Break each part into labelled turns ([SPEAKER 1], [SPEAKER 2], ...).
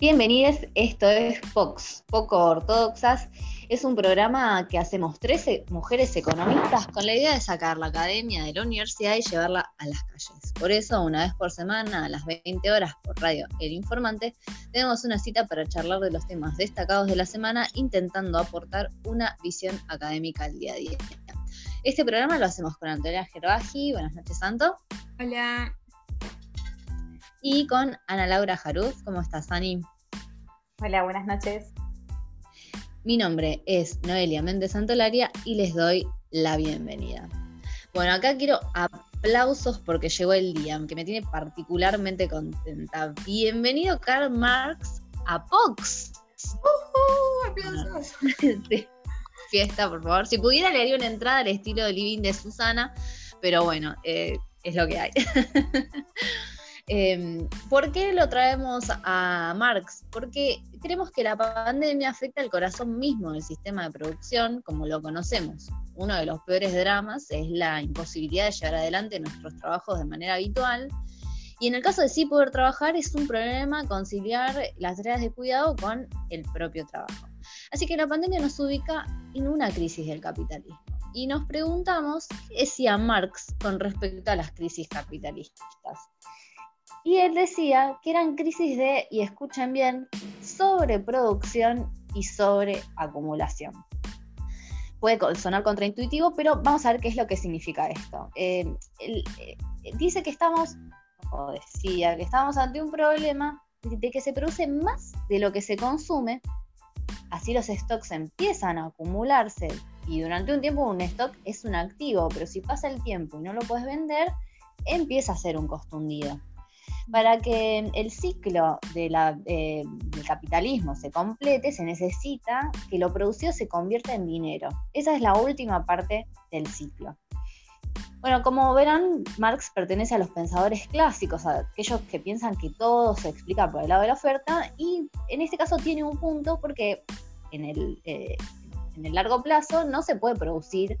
[SPEAKER 1] Bienvenidos, esto es POX, Poco Ortodoxas. Es un programa que hacemos 13 mujeres economistas con la idea de sacar la academia de la universidad y llevarla a las calles. Por eso, una vez por semana, a las 20 horas por radio El Informante, tenemos una cita para charlar de los temas destacados de la semana, intentando aportar una visión académica al día a día. Este programa lo hacemos con Antonia Gerbaji. Buenas noches, Santo.
[SPEAKER 2] Hola.
[SPEAKER 1] Y con Ana Laura Jaruz. ¿Cómo estás, Ani?
[SPEAKER 3] Hola, buenas noches.
[SPEAKER 1] Mi nombre es Noelia Méndez Santolaria y les doy la bienvenida. Bueno, acá quiero aplausos porque llegó el día, que me tiene particularmente contenta. Bienvenido, Karl Marx, a Pox.
[SPEAKER 2] Uh ¡Aplausos!
[SPEAKER 1] Fiesta, por favor. Si pudiera, le haría una entrada al estilo de Living de Susana, pero bueno, eh, es lo que hay. Em, ¿Por qué lo traemos a Marx? Porque creemos que la pandemia afecta al corazón mismo del sistema de producción como lo conocemos. Uno de los peores dramas es la imposibilidad de llevar adelante nuestros trabajos de manera habitual. Y en el caso de sí poder trabajar, es un problema conciliar las tareas de cuidado con el propio trabajo. Así que la pandemia nos ubica en una crisis del capitalismo. Y nos preguntamos qué decía Marx con respecto a las crisis capitalistas. Y él decía que eran crisis de, y escuchen bien, sobreproducción y sobreacumulación. Puede sonar contraintuitivo, pero vamos a ver qué es lo que significa esto. Eh, eh, dice que estamos, o decía, que estamos ante un problema de que se produce más de lo que se consume, así los stocks empiezan a acumularse y durante un tiempo un stock es un activo, pero si pasa el tiempo y no lo puedes vender, empieza a ser un costo hundido para que el ciclo de eh, del capitalismo se complete, se necesita que lo producido se convierta en dinero. Esa es la última parte del ciclo. Bueno, como verán, Marx pertenece a los pensadores clásicos, a aquellos que piensan que todo se explica por el lado de la oferta, y en este caso tiene un punto porque en el, eh, en el largo plazo no se puede producir,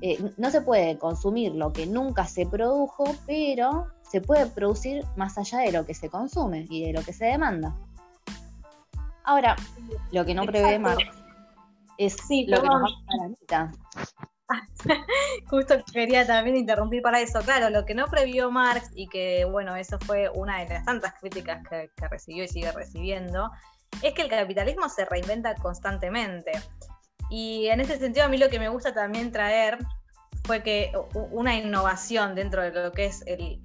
[SPEAKER 1] eh, no se puede consumir lo que nunca se produjo, pero se puede producir más allá de lo que se consume y de lo que se demanda. Ahora, lo que no prevé Marx es lo que nos va a la mitad.
[SPEAKER 3] Justo quería también interrumpir para eso. Claro, lo que no previó Marx y que, bueno, eso fue una de las tantas críticas que, que recibió y sigue recibiendo, es que el capitalismo se reinventa constantemente. Y en ese sentido, a mí lo que me gusta también traer fue que una innovación dentro de lo que es el,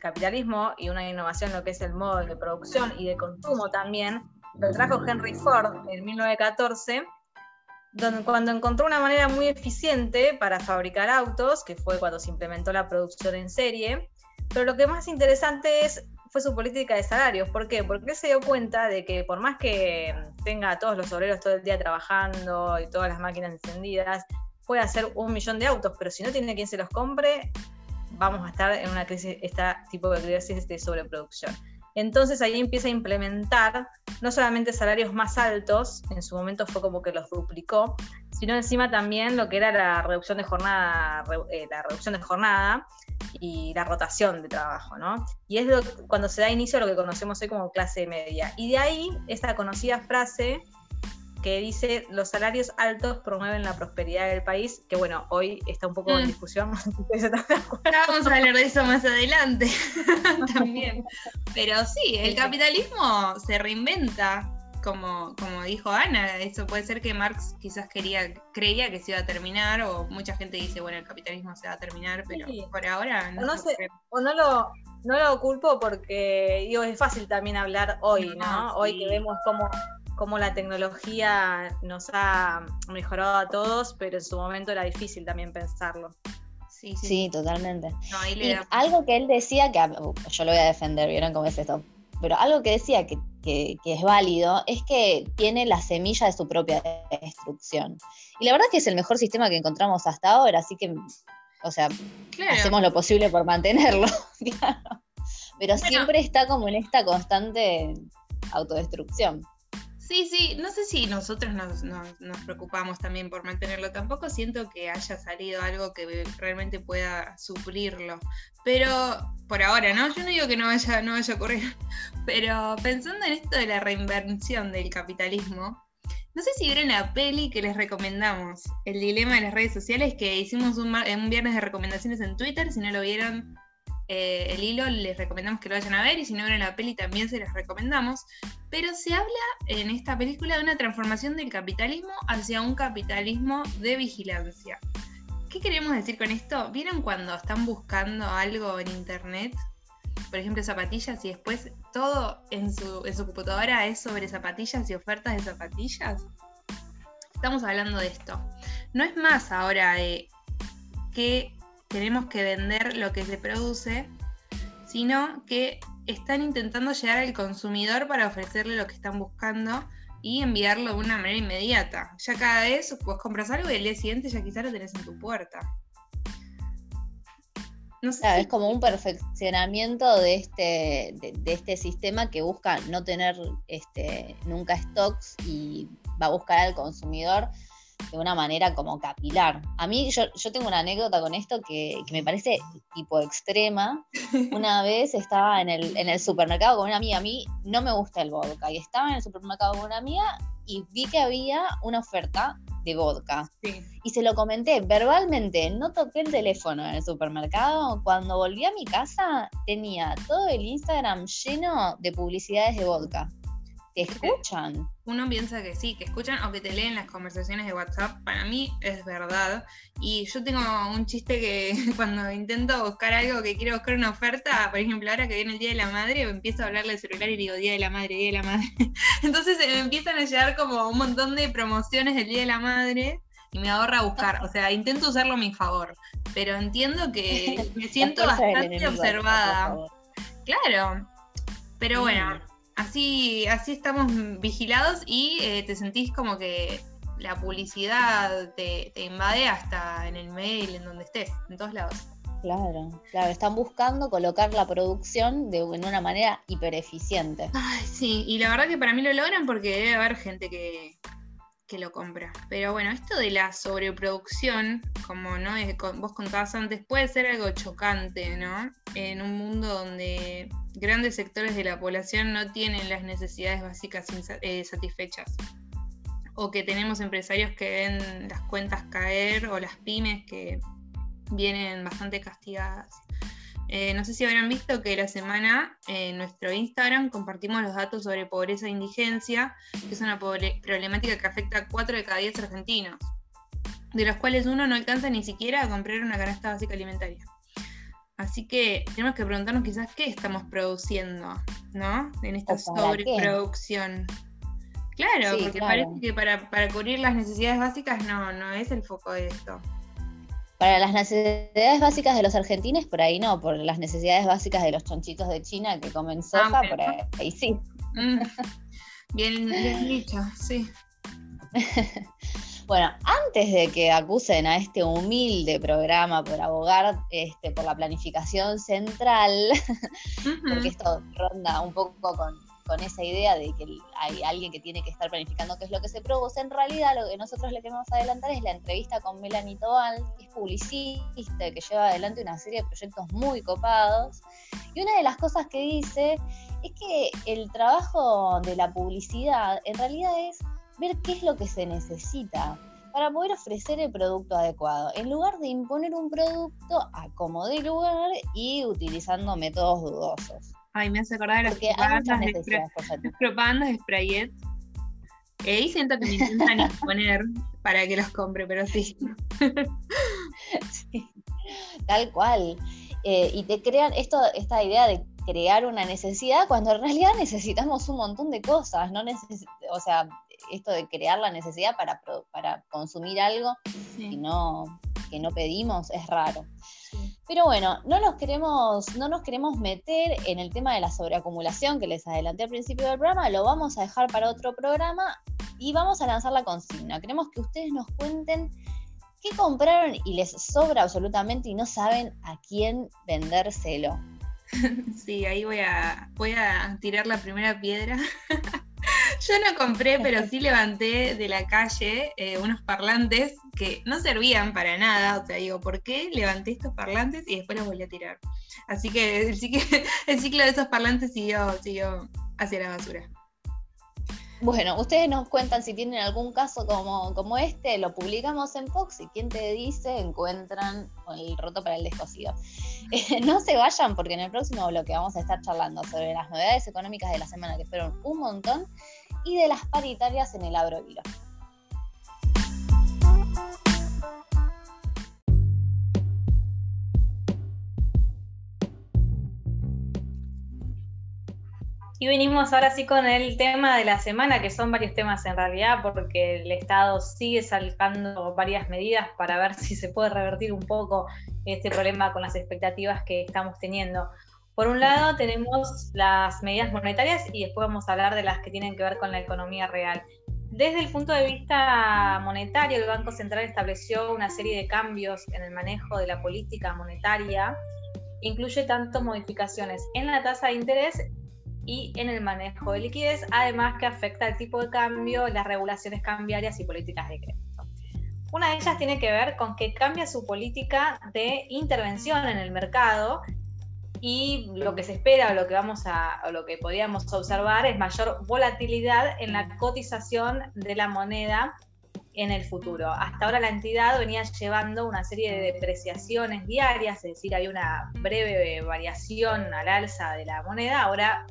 [SPEAKER 3] capitalismo y una innovación en lo que es el modo de producción y de consumo también, lo trajo Henry Ford en 1914, donde, cuando encontró una manera muy eficiente para fabricar autos, que fue cuando se implementó la producción en serie, pero lo que más interesante es fue su política de salarios. ¿Por qué? Porque él se dio cuenta de que por más que tenga a todos los obreros todo el día trabajando y todas las máquinas encendidas, puede hacer un millón de autos, pero si no tiene quien se los compre, vamos a estar en una crisis, este tipo de crisis de sobreproducción. Entonces ahí empieza a implementar no solamente salarios más altos, en su momento fue como que los duplicó, sino encima también lo que era la reducción de jornada, eh, la reducción de jornada y la rotación de trabajo, ¿no? Y es cuando se da inicio a lo que conocemos hoy como clase media. Y de ahí esta conocida frase que dice los salarios altos promueven la prosperidad del país, que bueno, hoy está un poco en mm. discusión.
[SPEAKER 2] Vamos a hablar de eso más adelante también. Pero sí, el capitalismo se reinventa, como, como dijo Ana, eso puede ser que Marx quizás quería, creía que se iba a terminar, o mucha gente dice, bueno, el capitalismo se va a terminar, pero por ahora no.
[SPEAKER 3] no o no lo, no lo culpo porque digo, es fácil también hablar hoy, ¿no? Hoy que vemos cómo cómo la tecnología nos ha mejorado a todos, pero en su momento era difícil también pensarlo.
[SPEAKER 1] Sí, sí, totalmente. algo que él decía, que yo lo voy a defender, ¿vieron cómo es esto? Pero algo que decía que, es válido es que tiene la semilla de su propia destrucción. Y la verdad que es el mejor sistema que encontramos hasta ahora, así que, o sea, hacemos lo posible por mantenerlo, Pero siempre está como en esta constante autodestrucción.
[SPEAKER 2] Sí, sí, no sé si nosotros nos, preocupamos también por mantenerlo. Tampoco siento que haya salido algo que realmente pueda suplirlo. Pero por ahora, ¿no? Yo no digo que no vaya, no vaya a ocurrir. Pero pensando en esto de la reinvención del capitalismo, no sé si vieron la peli que les recomendamos, El Dilema de las Redes Sociales, que hicimos un, un viernes de recomendaciones en Twitter. Si no lo vieron, eh, el hilo, les recomendamos que lo vayan a ver y si no ven la peli también se les recomendamos. Pero se habla en esta película de una transformación del capitalismo hacia un capitalismo de vigilancia. ¿Qué queremos decir con esto? ¿Vieron cuando están buscando algo en internet? Por ejemplo, zapatillas y después todo en su, en su computadora es sobre zapatillas y ofertas de zapatillas. Estamos hablando de esto. No es más ahora de qué tenemos que vender lo que se produce, sino que están intentando llegar al consumidor para ofrecerle lo que están buscando y enviarlo de una manera inmediata. Ya cada vez vos compras algo y el día siguiente ya quizás lo tenés en tu puerta.
[SPEAKER 1] Es como un perfeccionamiento de este, de, este sistema que busca no tener este, nunca stocks y va a buscar al consumidor de una manera como capilar. A mí, yo, yo tengo una anécdota con esto que, me parece tipo extrema. Una vez estaba en el, en el supermercado con una amiga, a mí no me gusta el vodka, y estaba en el supermercado con una amiga y vi que había una oferta de vodka. Y se lo comenté verbalmente, no toqué el teléfono en el supermercado. Cuando volví a mi casa tenía todo el Instagram lleno de publicidades de vodka. ¿Te escuchan?
[SPEAKER 2] Uno piensa que sí, que escuchan o que te leen las conversaciones de WhatsApp. Para mí es verdad. Y yo tengo un chiste que cuando intento buscar algo que quiero buscar una oferta, por ejemplo, ahora que viene el Día de la Madre, empiezo a hablarle al celular y digo Día de la Madre, Día de la Madre. Entonces me empiezan a llegar como un montón de promociones del Día de la Madre y me ahorra buscar. O sea, intento usarlo a mi favor. Pero entiendo que me siento bastante observada. Claro. Pero bueno así, así estamos vigilados y eh, te sentís como que la publicidad te, invade hasta en el mail, en donde estés, en todos lados.
[SPEAKER 1] Claro, claro, están buscando colocar la producción de, una manera hiper eficiente.
[SPEAKER 2] Ay, sí, y la verdad que para mí lo logran porque debe haber gente que, que lo compra. Pero bueno, esto de la sobreproducción, como no vos contabas antes, puede ser algo chocante, ¿no? En un mundo donde grandes sectores de la población no tienen las necesidades básicas eh, satisfechas. O que tenemos empresarios que ven las cuentas caer o las pymes que vienen bastante castigadas. Eh, no sé si habrán visto que la semana en nuestro Instagram compartimos los datos sobre pobreza e indigencia, que es una problemática que afecta a 4 de cada 10 argentinos, de los cuales uno no alcanza ni siquiera a comprar una canasta básica alimentaria. Así que tenemos que preguntarnos quizás qué estamos produciendo, ¿no? En esta sobreproducción. Claro, porque parece que para, para, cubrir las necesidades básicas no, no es el foco de esto.
[SPEAKER 1] Para las necesidades básicas de los argentinos, por ahí no, por las necesidades básicas de los chonchitos de China que comen soja, por ahí, sí.
[SPEAKER 2] Mm. Bien, bien dicho, sí.
[SPEAKER 1] Bueno, antes de que acusen a este humilde programa por abogar este, por la planificación central, porque esto ronda un poco con, esa idea de que hay alguien que tiene que estar planificando qué es lo que se produce, en realidad lo que nosotros le queremos adelantar es la entrevista con Melanie Tobal, que es publicista, que lleva adelante una serie de proyectos muy copados. Y una de las cosas que dice es que el trabajo de la publicidad en realidad es ver qué es lo que se necesita para poder ofrecer el producto adecuado, en lugar de imponer un producto a como de lugar y utilizando métodos dudosos.
[SPEAKER 2] Ay, me hace acordar de las propagandas de, las propagandas de Sprayet. Ahí siento que me intentan imponer para que los compre, pero sí.
[SPEAKER 1] sí tal cual. Eh, y te crean esto, esta idea de crear una necesidad cuando en realidad necesitamos un montón de cosas, no o sea, esto de crear la necesidad para, para consumir algo que, no, que no pedimos es raro. Pero bueno, no nos, queremos, no nos queremos meter en el tema de la sobreacumulación que les adelanté al principio del programa, lo vamos a dejar para otro programa y vamos a lanzar la consigna. Queremos que ustedes nos cuenten qué compraron y les sobra absolutamente y no saben a quién vendérselo.
[SPEAKER 2] Sí, ahí voy a, voy a tirar la primera piedra. Yo no compré, pero sí levanté de la calle eh, unos parlantes que no servían para nada. O sea, digo, ¿por qué levanté estos parlantes y después los volví a tirar? Así que el, ciclo, el ciclo de esos parlantes siguió, siguió hacia la basura.
[SPEAKER 1] Bueno, ustedes nos cuentan si tienen algún caso como, como este, lo publicamos en Fox y quien te dice encuentran el roto para el descosido. Eh, no se vayan porque en el próximo bloque vamos a estar charlando sobre las novedades económicas de la semana que fueron un montón y de las paritarias en el agrohilo.
[SPEAKER 3] Y venimos ahora sí con el tema de la semana, que son varios temas en realidad, porque el Estado sigue sacando varias medidas para ver si se puede revertir un poco este problema con las expectativas que estamos teniendo. Por un lado tenemos las medidas monetarias y después vamos a hablar de las que tienen que ver con la economía real. Desde el punto de vista monetario, el Banco Central estableció una serie de cambios en el manejo de la política monetaria. Incluye tanto modificaciones en la tasa de interés y en el manejo de liquidez, además que afecta el tipo de cambio, las regulaciones cambiarias y políticas de crédito. Una de ellas tiene que ver con que cambia su política de intervención en el mercado y lo que se espera o lo que vamos a o lo que podríamos observar es mayor volatilidad en la cotización de la moneda en el futuro. Hasta ahora la entidad venía llevando una serie de depreciaciones diarias, es decir, hay una breve variación al alza de la moneda, ahora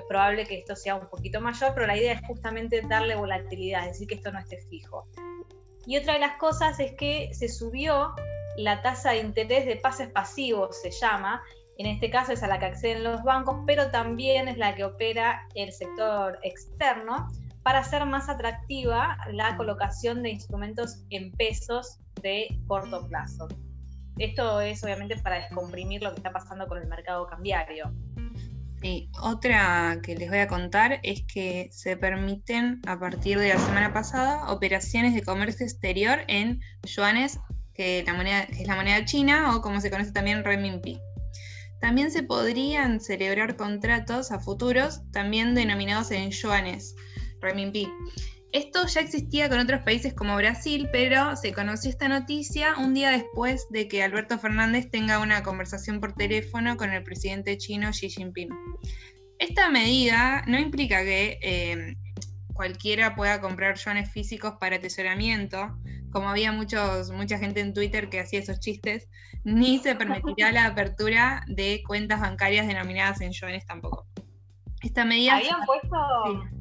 [SPEAKER 3] es probable que esto sea un poquito mayor, pero la idea es justamente darle volatilidad, es decir, que esto no esté fijo. Y otra de las cosas es que se subió la tasa de interés de pases pasivos, se llama, en este caso es a la que acceden los bancos, pero también es la que opera el sector externo para hacer más atractiva la colocación de instrumentos en pesos de corto plazo. Esto es obviamente para descomprimir lo que está pasando con el mercado cambiario.
[SPEAKER 2] Sí, otra que les voy a contar es que se permiten a partir de la semana pasada operaciones de comercio exterior en yuanes, que, moneda, es la moneda china o como se conoce también renminbi. También se podrían celebrar contratos a futuros también denominados en yuanes, renminbi. Esto ya existía con otros países como Brasil, pero se conoció esta noticia un día después de que Alberto Fernández tenga una conversación por teléfono con el presidente chino Xi Jinping. Esta medida no implica que eh, cualquiera pueda comprar yuanes físicos para atesoramiento, como había muchos, mucha gente en Twitter que hacía esos chistes, ni se permitirá la apertura de cuentas bancarias denominadas en yuanes tampoco. Esta medida.
[SPEAKER 3] Habían puesto,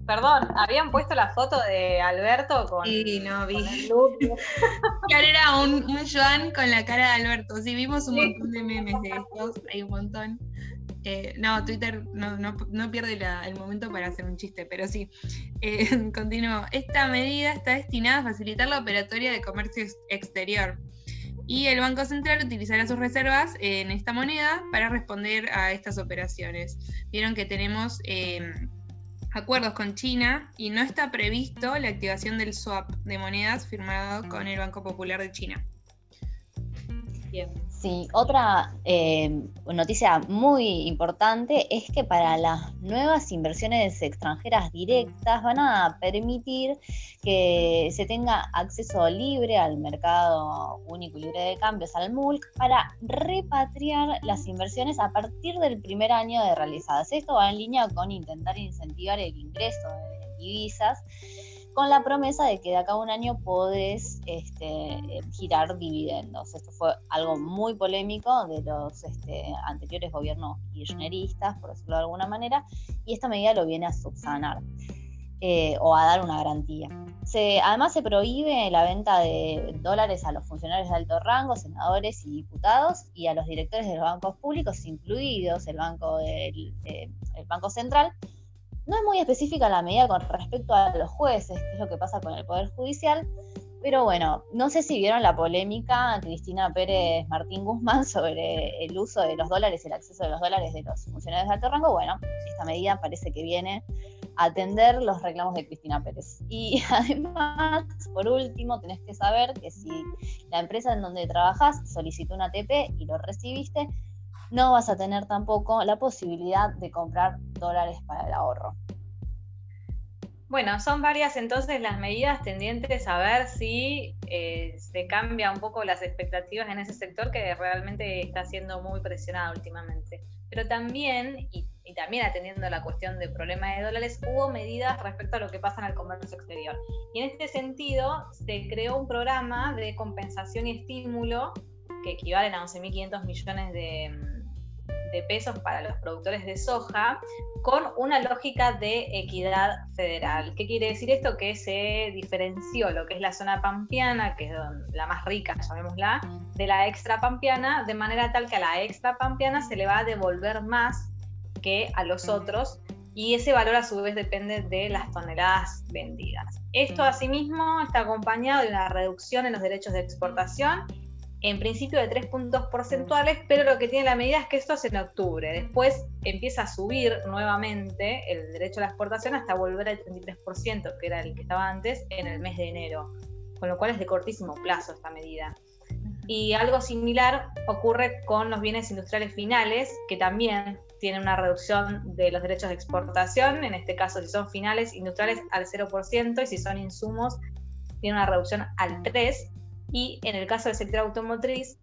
[SPEAKER 3] perdón, habían puesto la foto de Alberto con.
[SPEAKER 2] Sí, no vi. claro, era un, un Joan con la cara de Alberto. Sí, vimos un montón de memes de estos, hay un montón. Eh, no, Twitter no, pierde el momento para hacer un chiste, pero sí. Eh, continúo. Esta medida está destinada a facilitar la operatoria de comercio exterior y el Banco Central utilizará sus reservas en esta moneda para responder a estas operaciones. Vieron que tenemos em, acuerdos con China y no está previsto la activación del swap de monedas firmado con el Banco Popular de China.
[SPEAKER 1] Sí, otra eh, noticia muy importante es que para las nuevas inversiones extranjeras directas van a permitir que se tenga acceso libre al mercado único y libre de cambios, al MULC, para repatriar las inversiones a partir del primer año de realizadas. Esto va en línea con intentar incentivar el ingreso de divisas con la promesa de que de acá a un año podés este, girar dividendos. Esto fue algo muy polémico de los este, anteriores gobiernos kirchneristas, por decirlo de alguna manera, y esta medida lo viene a subsanar. Eh, o a dar una garantía. además se prohíbe la venta de dólares a los funcionarios de alto rango, senadores y diputados, y a los directores de los bancos públicos, incluidos el Banco, del, eh, el banco Central, no es muy específica la medida con respecto a los jueces, que es lo que pasa con el Poder Judicial, pero bueno, no sé si vieron la polémica Cristina Pérez Martín Guzmán sobre el uso de los dólares, el acceso de los dólares de los funcionarios de alto rango. Bueno, esta medida parece que viene a atender los reclamos de Cristina Pérez. Y además, por último, tenés que saber que si la empresa en donde trabajas solicitó una ATP y lo recibiste, no vas a tener tampoco la posibilidad de comprar dólares para el ahorro.
[SPEAKER 3] Bueno, son varias entonces las medidas tendientes a ver si eh, se cambia un poco las expectativas en ese sector que realmente está siendo muy presionado últimamente. Pero también, y, también atendiendo a la cuestión del problema de dólares, hubo medidas respecto a lo que pasa en el comercio exterior. Y en este sentido, se creó un programa de compensación y estímulo que equivalen a 11.500 millones de de pesos para los productores de soja con una lógica de equidad federal. ¿Qué quiere decir esto? Que se diferenció lo que es la zona pampeana, que es la más rica, llamémosla, de la extra pampeana, de manera tal que a la extra pampeana se le va a devolver más que a los otros y ese valor a su vez depende de las toneladas vendidas. Esto asimismo está acompañado de una reducción en los derechos de exportación en principio de 3 puntos porcentuales, pero lo que tiene la medida es que esto es en octubre. Después empieza a subir nuevamente el derecho a la exportación hasta volver al 33%, que era el que estaba antes, en el mes de enero. Con lo cual es de cortísimo plazo esta medida. Y algo similar ocurre con los bienes industriales finales, que también tienen una reducción de los derechos de exportación. En este caso, si son finales industriales, al 0%, y si son insumos, tiene una reducción al 3%. Y en el caso del sector automotriz,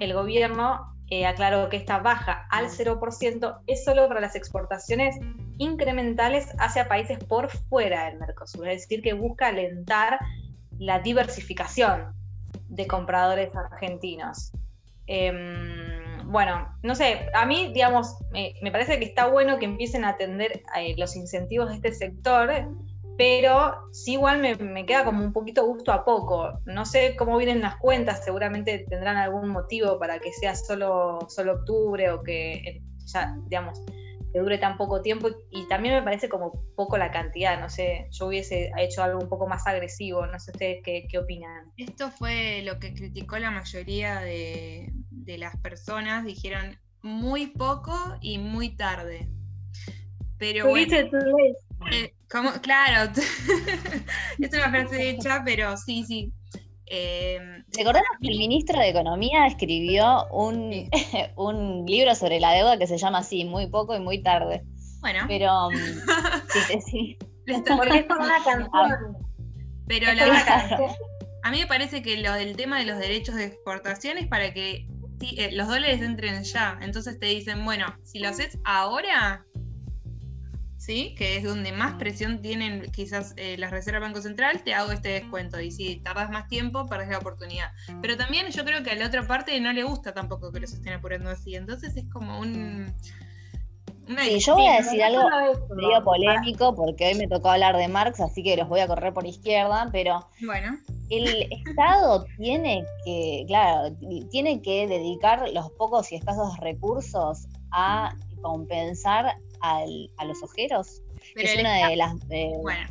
[SPEAKER 3] el gobierno eh, aclaró que esta baja al 0% es solo para las exportaciones incrementales hacia países por fuera del Mercosur, es decir, que busca alentar la diversificación de compradores argentinos. Em, bueno, no sé, a mí, digamos, me parece que está bueno que empiecen a atender eh, los incentivos de este sector pero sí igual me, queda como un poquito gusto a poco. No sé cómo vienen las cuentas, seguramente tendrán algún motivo para que sea solo, solo octubre o que eh, ya, digamos, que dure tan poco tiempo y también me parece como poco la cantidad, no sé, yo hubiese hecho algo un poco más agresivo, no sé ustedes qué, qué opinan.
[SPEAKER 2] Esto fue lo que criticó la mayoría de, de las personas, dijeron muy poco y muy tarde. Pero bueno, eh, claro, es una frase hecha, pero sí, sí.
[SPEAKER 1] Eh, Recordemos que el ministro de Economía escribió un, un libro sobre la deuda que se llama así, muy poco y muy tarde.
[SPEAKER 2] Bueno.
[SPEAKER 1] Pero um, sí, sí.
[SPEAKER 3] Porque es por una canción.
[SPEAKER 2] Pero la verdad, a mí me parece que lo del tema de los derechos de exportación es para que eh, los dólares entren ya. Entonces te dicen, bueno, si lo haces ahora, ¿sí? que es donde más presión tienen quizás eh, las reservas Banco Central, te hago este descuento. Y si tardas más tiempo, perdés la oportunidad. Pero también yo creo que a la otra parte no le gusta tampoco que los estén apurando así. Entonces es como un...
[SPEAKER 1] Sí, yo voy a decir algo medio polémico porque hoy me tocó hablar de Marx, así que los voy a correr por izquierda, pero
[SPEAKER 2] bueno.
[SPEAKER 1] el Estado tiene que, claro, tiene que dedicar los pocos y escasos recursos a compensar a los ojeros. es una de las
[SPEAKER 2] bueno,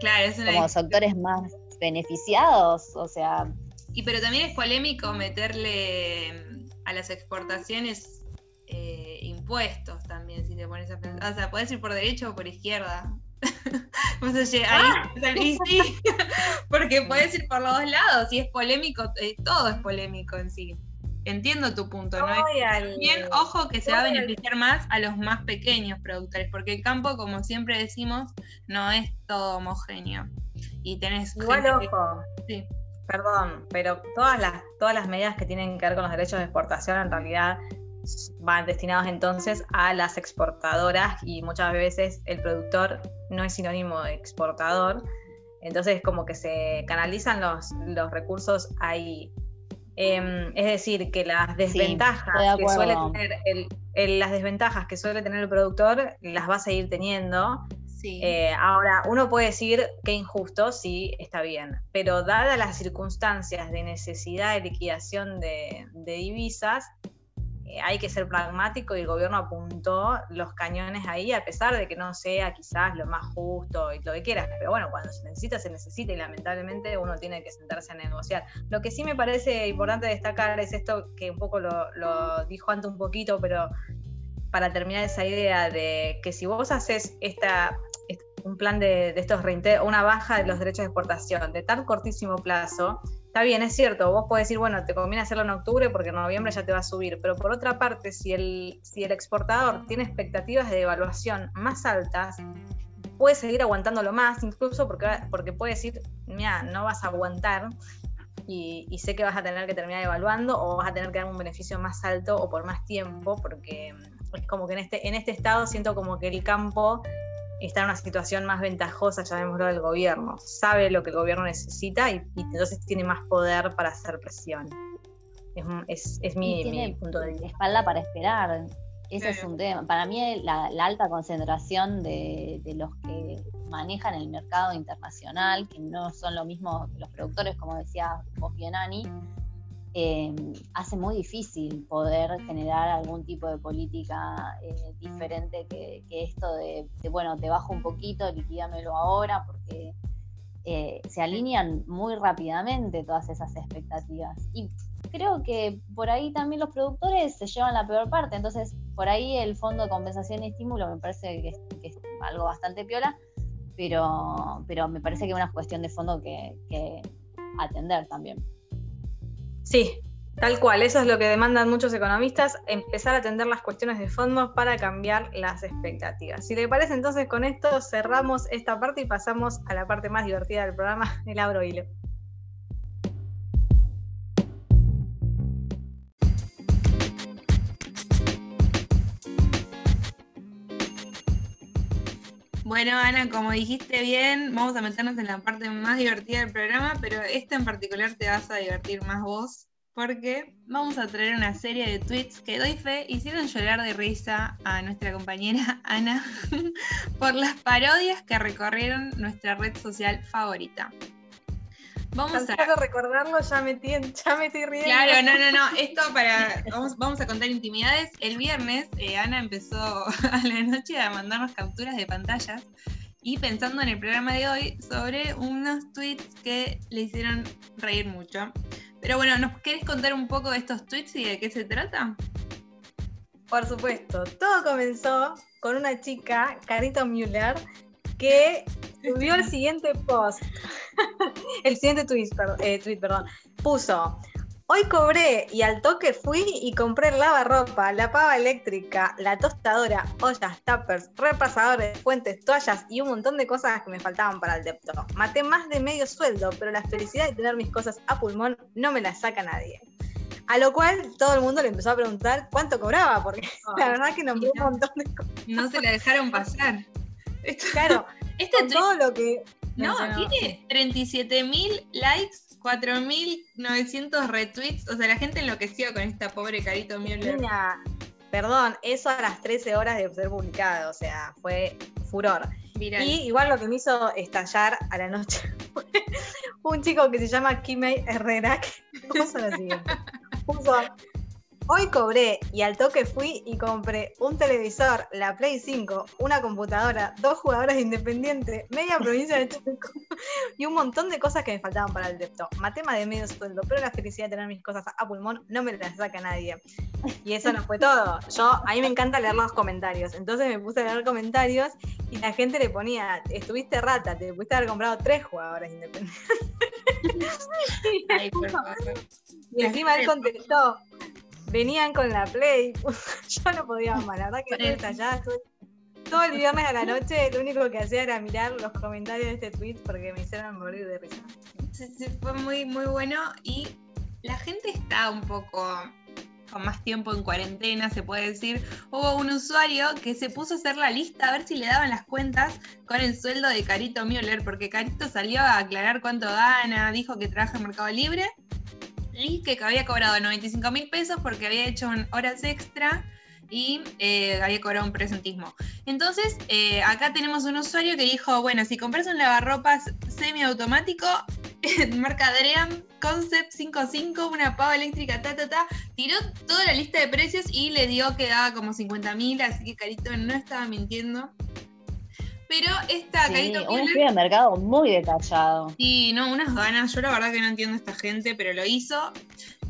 [SPEAKER 2] claro, es
[SPEAKER 1] como los sectores más beneficiados, o sea.
[SPEAKER 2] Y pero también es polémico meterle a las exportaciones eh, impuestos también, si te pones a pensar. O sea, puedes ir por derecha o por izquierda. Ah. ahí, sí, porque puedes ir por los dos lados, y es polémico, eh, todo es polémico en sí entiendo tu punto, ¿no? Bien, ojo que se va a beneficiar más a los más pequeños productores, porque el campo, como siempre decimos, no es todo homogéneo. Y tenés.
[SPEAKER 3] Igual, ojo. Sí. Perdón, pero todas las, todas las medidas que tienen que ver con los derechos de exportación en realidad van destinados entonces a las exportadoras y muchas veces el productor no es sinónimo de exportador. Entonces como que se canalizan los, los recursos ahí Em, es decir, que las desventajas que suele tener el, las desventajas que suele tener el productor las va a seguir teniendo. Eh, ahora, uno puede decir que injusto, sí, está bien, pero dadas las circunstancias de necesidad de liquidación de divisas, hay que ser pragmático y el gobierno apuntó los cañones ahí, a pesar de que no sea quizás lo más justo y lo que quieras. Pero bueno, cuando se necesita, se necesita y lamentablemente uno tiene que sentarse a negociar. Lo que sí me parece importante destacar es esto que un poco lo, dijo antes un poquito, pero para terminar esa idea de que si vos haces esta, un plan de, de estos una baja de los derechos de exportación de tan cortísimo plazo, Está bien, es cierto, vos podés decir, bueno, te conviene hacerlo en octubre porque en noviembre ya te va a subir, pero por otra parte, si el, si el exportador tiene expectativas de devaluación más altas, puede seguir aguantándolo más, incluso porque, porque puede decir, mira, no vas a aguantar y, y, sé que vas a tener que terminar evaluando o vas a tener que dar un beneficio más alto o por más tiempo, porque es como que en este, en este estado siento como que el campo está en una situación más ventajosa, llamémoslo, del gobierno. Sabe lo que el gobierno necesita y, entonces tiene más poder para hacer presión. Es, es, mi, punto de vista.
[SPEAKER 1] espalda para esperar. Ese es un tema. Para mí la, alta concentración de, de, los que manejan el mercado internacional, que no son lo mismo que los productores, como decía vos bien, Ani, eh, hace muy difícil poder generar algún tipo de política eh, diferente que, esto de, bueno, te bajo un poquito, liquídamelo ahora, porque eh, se alinean muy rápidamente todas esas expectativas. Y creo que por ahí también los productores se llevan la peor parte, entonces por ahí el fondo de compensación y estímulo me parece que es, algo bastante piola, pero, pero me parece que es una cuestión de fondo que atender también.
[SPEAKER 3] Sí, tal cual, eso es lo que demandan muchos economistas, empezar a atender las cuestiones de fondo para cambiar las expectativas. Si le parece entonces con esto cerramos esta parte y pasamos a la parte más divertida del programa, el abro hilo.
[SPEAKER 2] Bueno, Ana, como dijiste bien, vamos a meternos en la parte más divertida del programa, pero esta en particular te vas a divertir más vos, porque vamos a traer una serie de tweets que doy fe hicieron llorar de risa a nuestra compañera Ana por las parodias que recorrieron nuestra red social favorita.
[SPEAKER 3] Vamos a recordarlo, ya me, ya me estoy riendo.
[SPEAKER 2] Claro, no, no, no. Esto para. Vamos, vamos a contar intimidades. El viernes, eh, Ana empezó a la noche a mandarnos capturas de pantallas y pensando en el programa de hoy sobre unos tweets que le hicieron reír mucho. Pero bueno, ¿nos querés contar un poco de estos tweets y de qué se trata?
[SPEAKER 3] Por supuesto. Todo comenzó con una chica, Carito Müller, que subió el siguiente post. el siguiente tweet, eh, tweet, perdón. Puso. Hoy cobré y al toque fui y compré el lavarropa, la pava eléctrica, la tostadora, ollas, tuppers, repasadores, fuentes, toallas y un montón de cosas que me faltaban para el depto. Maté más de medio sueldo, pero la felicidad de tener mis cosas a pulmón no me la saca nadie. A lo cual todo el mundo le empezó a preguntar cuánto cobraba, porque la verdad que nombró un montón de cosas.
[SPEAKER 2] No se la dejaron pasar.
[SPEAKER 3] Claro, este todo lo que.
[SPEAKER 2] No, tiene 37 mil likes, 4.900 retweets. O sea, la gente enloqueció con esta pobre Carito Müller.
[SPEAKER 3] perdón, eso a las 13 horas de ser publicado. O sea, fue furor. Y igual lo que me hizo estallar a la noche fue un chico que se llama Kimei Herrera, que puso lo siguiente. Puso, Hoy cobré y al toque fui y compré un televisor, la Play 5, una computadora, dos jugadores independientes, media provincia de Chaco y un montón de cosas que me faltaban para el depto. Matema de medio sueldo, pero la felicidad de tener mis cosas a pulmón no me las saca nadie. Y eso no fue todo. Yo, a mí me encanta leer los comentarios. Entonces me puse a leer comentarios y la gente le ponía, estuviste rata, te pudiste haber comprado tres jugadores independientes. y encima él contestó, venían con la Play. Yo no podía más, la verdad que. Todo el viernes a la noche lo único que hacía era mirar los comentarios de este tweet porque me hicieron morir de risa.
[SPEAKER 2] Sí, sí, fue muy, muy bueno y la gente está un poco con más tiempo en cuarentena, se puede decir, hubo un usuario que se puso a hacer la lista a ver si le daban las cuentas con el sueldo de Carito Müller, porque Carito salió a aclarar cuánto gana, dijo que trabaja en Mercado Libre y que había cobrado 95 mil pesos porque había hecho horas extra y eh, había cobrado un presentismo. Entonces, eh, acá tenemos un usuario que dijo, bueno, si compras un lavarropas semiautomático, marca Dream, Concept 55, una pava eléctrica, ta, ta, ta, tiró toda la lista de precios y le dio que daba como 50 mil, así que Carito no estaba mintiendo. Pero esta
[SPEAKER 1] sí, Un estudio de mercado muy detallado.
[SPEAKER 2] Sí, no, unas ganas. Yo la verdad que no entiendo a esta gente, pero lo hizo.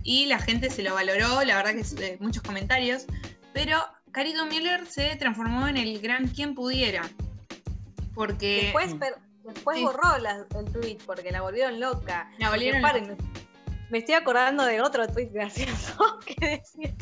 [SPEAKER 2] Y la gente se lo valoró, la verdad que muchos comentarios. Pero Carito Miller se transformó en el gran quien pudiera. Porque.
[SPEAKER 3] Después, después borró el tweet porque la volvieron loca.
[SPEAKER 2] La volvieron loca.
[SPEAKER 3] Me estoy acordando de otro tweet gracioso que decía,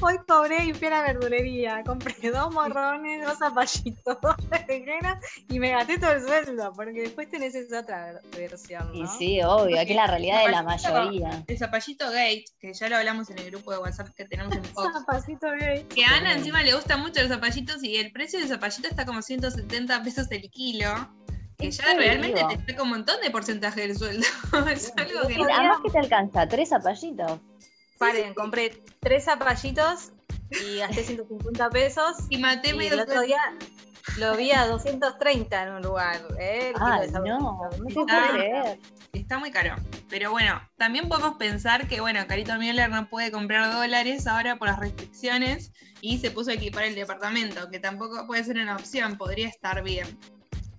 [SPEAKER 3] hoy cobré y fui a la verdulería, compré dos morrones, dos zapallitos, dos rellenas y me gasté todo el sueldo, porque después tenés esa otra versión. ¿no?
[SPEAKER 1] Y sí, obvio, aquí es la realidad de la mayoría.
[SPEAKER 2] El zapallito gate, que ya lo hablamos en el grupo de WhatsApp que tenemos en Fox.
[SPEAKER 3] Zapallito gay.
[SPEAKER 2] Que a Ana encima le gustan mucho los zapallitos y el precio del zapallito está como 170 pesos el kilo. Que
[SPEAKER 1] ¿En
[SPEAKER 2] ya realmente te saca un montón de porcentaje del sueldo. es algo que
[SPEAKER 1] Además que te alcanza, tres zapallitos.
[SPEAKER 3] Paren, compré tres zapallitos y gasté 150 pesos.
[SPEAKER 2] Y maté
[SPEAKER 3] Y
[SPEAKER 2] medio
[SPEAKER 3] el otro día lo vi a 230 en un lugar. ¿eh?
[SPEAKER 1] Ay, no, no creer.
[SPEAKER 2] Está muy caro. Pero bueno, también podemos pensar que, bueno, Carito Müller no puede comprar dólares ahora por las restricciones y se puso a equipar el departamento, que tampoco puede ser una opción, podría estar bien.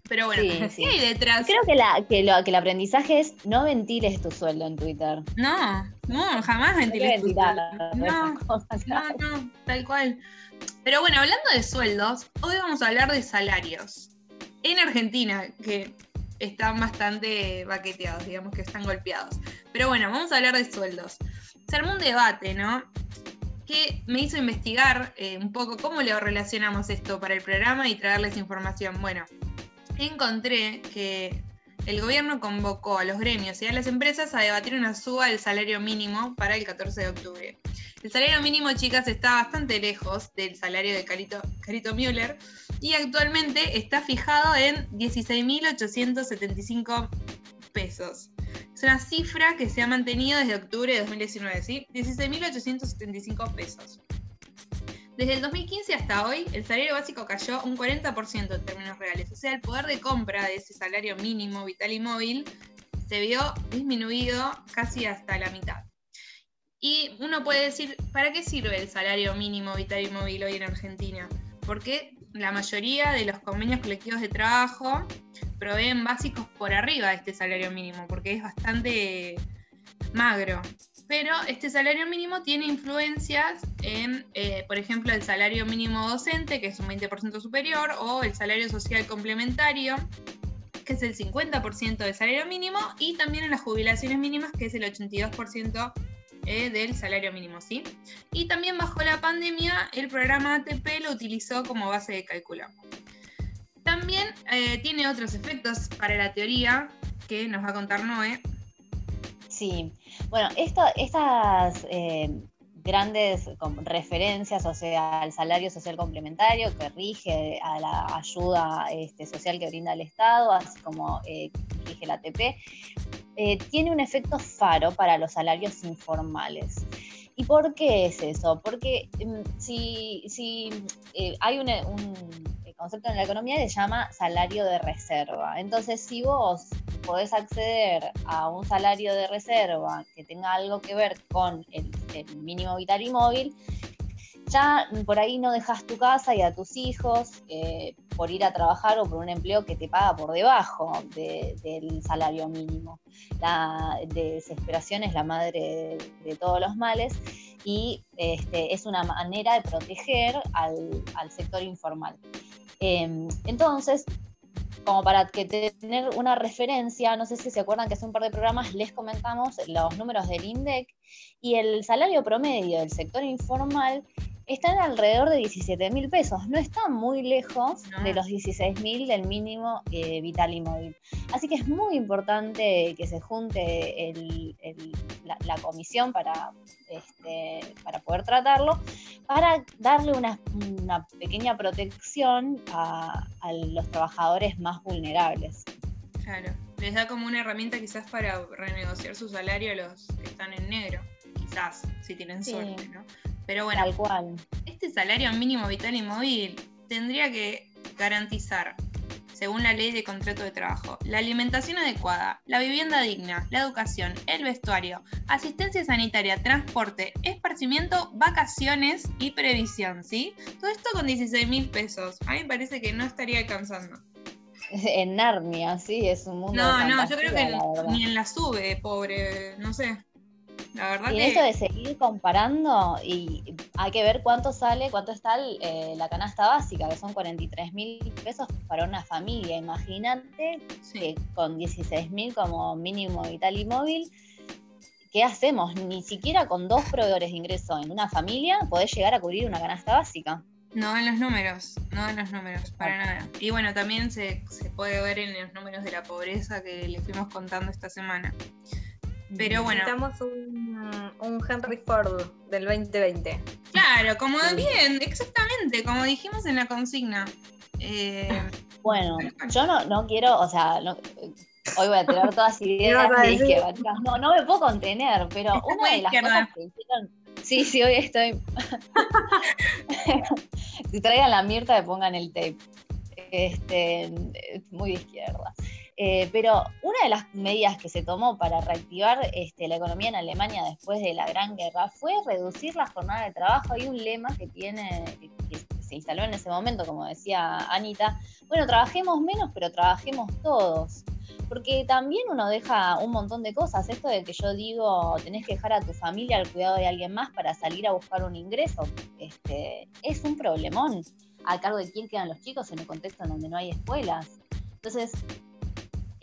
[SPEAKER 2] Pero bueno,
[SPEAKER 1] Sí,
[SPEAKER 2] ¿qué
[SPEAKER 1] sí.
[SPEAKER 2] hay detrás?
[SPEAKER 1] Creo que, la, que, lo, que el aprendizaje es no ventiles tu sueldo en Twitter.
[SPEAKER 2] No, no, jamás
[SPEAKER 1] que
[SPEAKER 2] tu sueldo. No,
[SPEAKER 1] cosas,
[SPEAKER 2] no, no, tal cual. Pero bueno, hablando de sueldos, hoy vamos a hablar de salarios. En Argentina, que están bastante baqueteados, digamos que están golpeados. Pero bueno, vamos a hablar de sueldos. Se armó un debate, ¿no? Que me hizo investigar eh, un poco cómo le relacionamos esto para el programa y traerles información. Bueno, encontré que el gobierno convocó a los gremios y a las empresas a debatir una suba del salario mínimo para el 14 de octubre. El salario mínimo, chicas, está bastante lejos del salario de Carito, Carito Müller y actualmente está fijado en 16.875 pesos. Es una cifra que se ha mantenido desde octubre de 2019, ¿sí? 16.875 pesos. Desde el 2015 hasta hoy, el salario básico cayó un 40% en términos reales. O sea, el poder de compra de ese salario mínimo vital y móvil se vio disminuido casi hasta la mitad. Y uno puede decir, ¿para qué sirve el salario mínimo vital y móvil hoy en Argentina? Porque la mayoría de los convenios colectivos de trabajo proveen básicos por arriba de este salario mínimo, porque es bastante magro. Pero este salario mínimo tiene influencias en, eh, por ejemplo, el salario mínimo docente, que es un 20% superior, o el salario social complementario, que es el 50% del salario mínimo, y también en las jubilaciones mínimas, que es el 82% eh, del salario mínimo, ¿sí? Y también bajo la pandemia, el programa ATP lo utilizó como base de cálculo. También eh, tiene otros efectos para la teoría que nos va a contar Noé.
[SPEAKER 1] Sí, bueno, estas eh, grandes referencias, o sea, al salario social complementario que rige a la ayuda este, social que brinda el Estado, así como eh, rige la ATP, eh, tiene un efecto faro para los salarios informales. ¿Y por qué es eso? Porque mm, si, si eh, hay un concepto en la economía se llama salario de reserva. Entonces, si vos podés acceder a un salario de reserva que tenga algo que ver con el, mínimo vital y móvil, ya por ahí no dejas tu casa y a tus hijos eh, por ir a trabajar o por un empleo que te paga por debajo de, del salario mínimo. La desesperación es la madre de, todos los males y este, es una manera de proteger al sector informal. Eh, entonces, como para que tener una referencia, no sé si se acuerdan que hace un par de programas les comentamos los números del INDEC y el salario promedio del sector informal está en alrededor de 17 mil pesos. No está muy lejos
[SPEAKER 2] No.
[SPEAKER 1] de los 16 mil del mínimo eh, vital y móvil. Así que es muy importante que se junte el- el- la, la comisión para, este, para poder tratarlo, para darle una, una pequeña protección a, a los trabajadores más vulnerables.
[SPEAKER 2] Claro. Les da como una herramienta quizás para renegociar su salario a los que están en negro. Quizás, si tienen
[SPEAKER 1] Sí.
[SPEAKER 2] suerte, ¿no? Pero bueno,
[SPEAKER 1] Tal cual.
[SPEAKER 2] este salario mínimo vital y móvil tendría que garantizar, según la ley de contrato de trabajo, la alimentación adecuada, la vivienda digna, la educación, el vestuario, asistencia sanitaria, transporte, esparcimiento, vacaciones y previsión, ¿sí? Todo esto con 16 mil pesos. A mí me parece que no estaría alcanzando.
[SPEAKER 1] En Narnia, sí, es un mundo.
[SPEAKER 2] No,
[SPEAKER 1] de
[SPEAKER 2] no, yo creo que ni en la sube, pobre, no sé. La verdad
[SPEAKER 1] Y
[SPEAKER 2] que...
[SPEAKER 1] esto de seguir comparando, y hay que ver cuánto sale, cuánto está el, eh, la canasta básica, que son 43 mil pesos para una familia. Imagínate
[SPEAKER 2] sí.
[SPEAKER 1] que con 16 mil como mínimo vital y móvil, ¿qué hacemos? Ni siquiera con dos proveedores de ingreso en una familia podés llegar a cubrir una canasta básica.
[SPEAKER 2] No en los números, no en los números, para nada. Y bueno, también se, puede ver en los números de la pobreza que les fuimos contando esta semana. Pero bueno.
[SPEAKER 3] Necesitamos un, un Henry Ford del 2020.
[SPEAKER 2] Claro, como bien, exactamente, como dijimos en la consigna. Eh,
[SPEAKER 1] bueno, yo no, no quiero, o sea, hoy voy a tirar todas ideas de izquierda. No, no me puedo contener, pero una de las cosas que hicieron. Sí, sí, hoy estoy. si traigan la mierda, me pongan el tape. Este, muy de izquierda. Eh, pero una de las medidas que se tomó para reactivar este, la economía en Alemania después de la Gran Guerra fue reducir la jornada de trabajo. Hay un lema que tiene, que se instaló en ese momento, como decía Anita, bueno, trabajemos menos, pero trabajemos todos. Porque también uno deja un montón de cosas. Esto de que yo digo, tenés que dejar a tu familia al cuidado de alguien más para salir a buscar un ingreso, este, es un problemón. A cargo de quién quedan los chicos en un contexto en donde no hay escuelas. Entonces,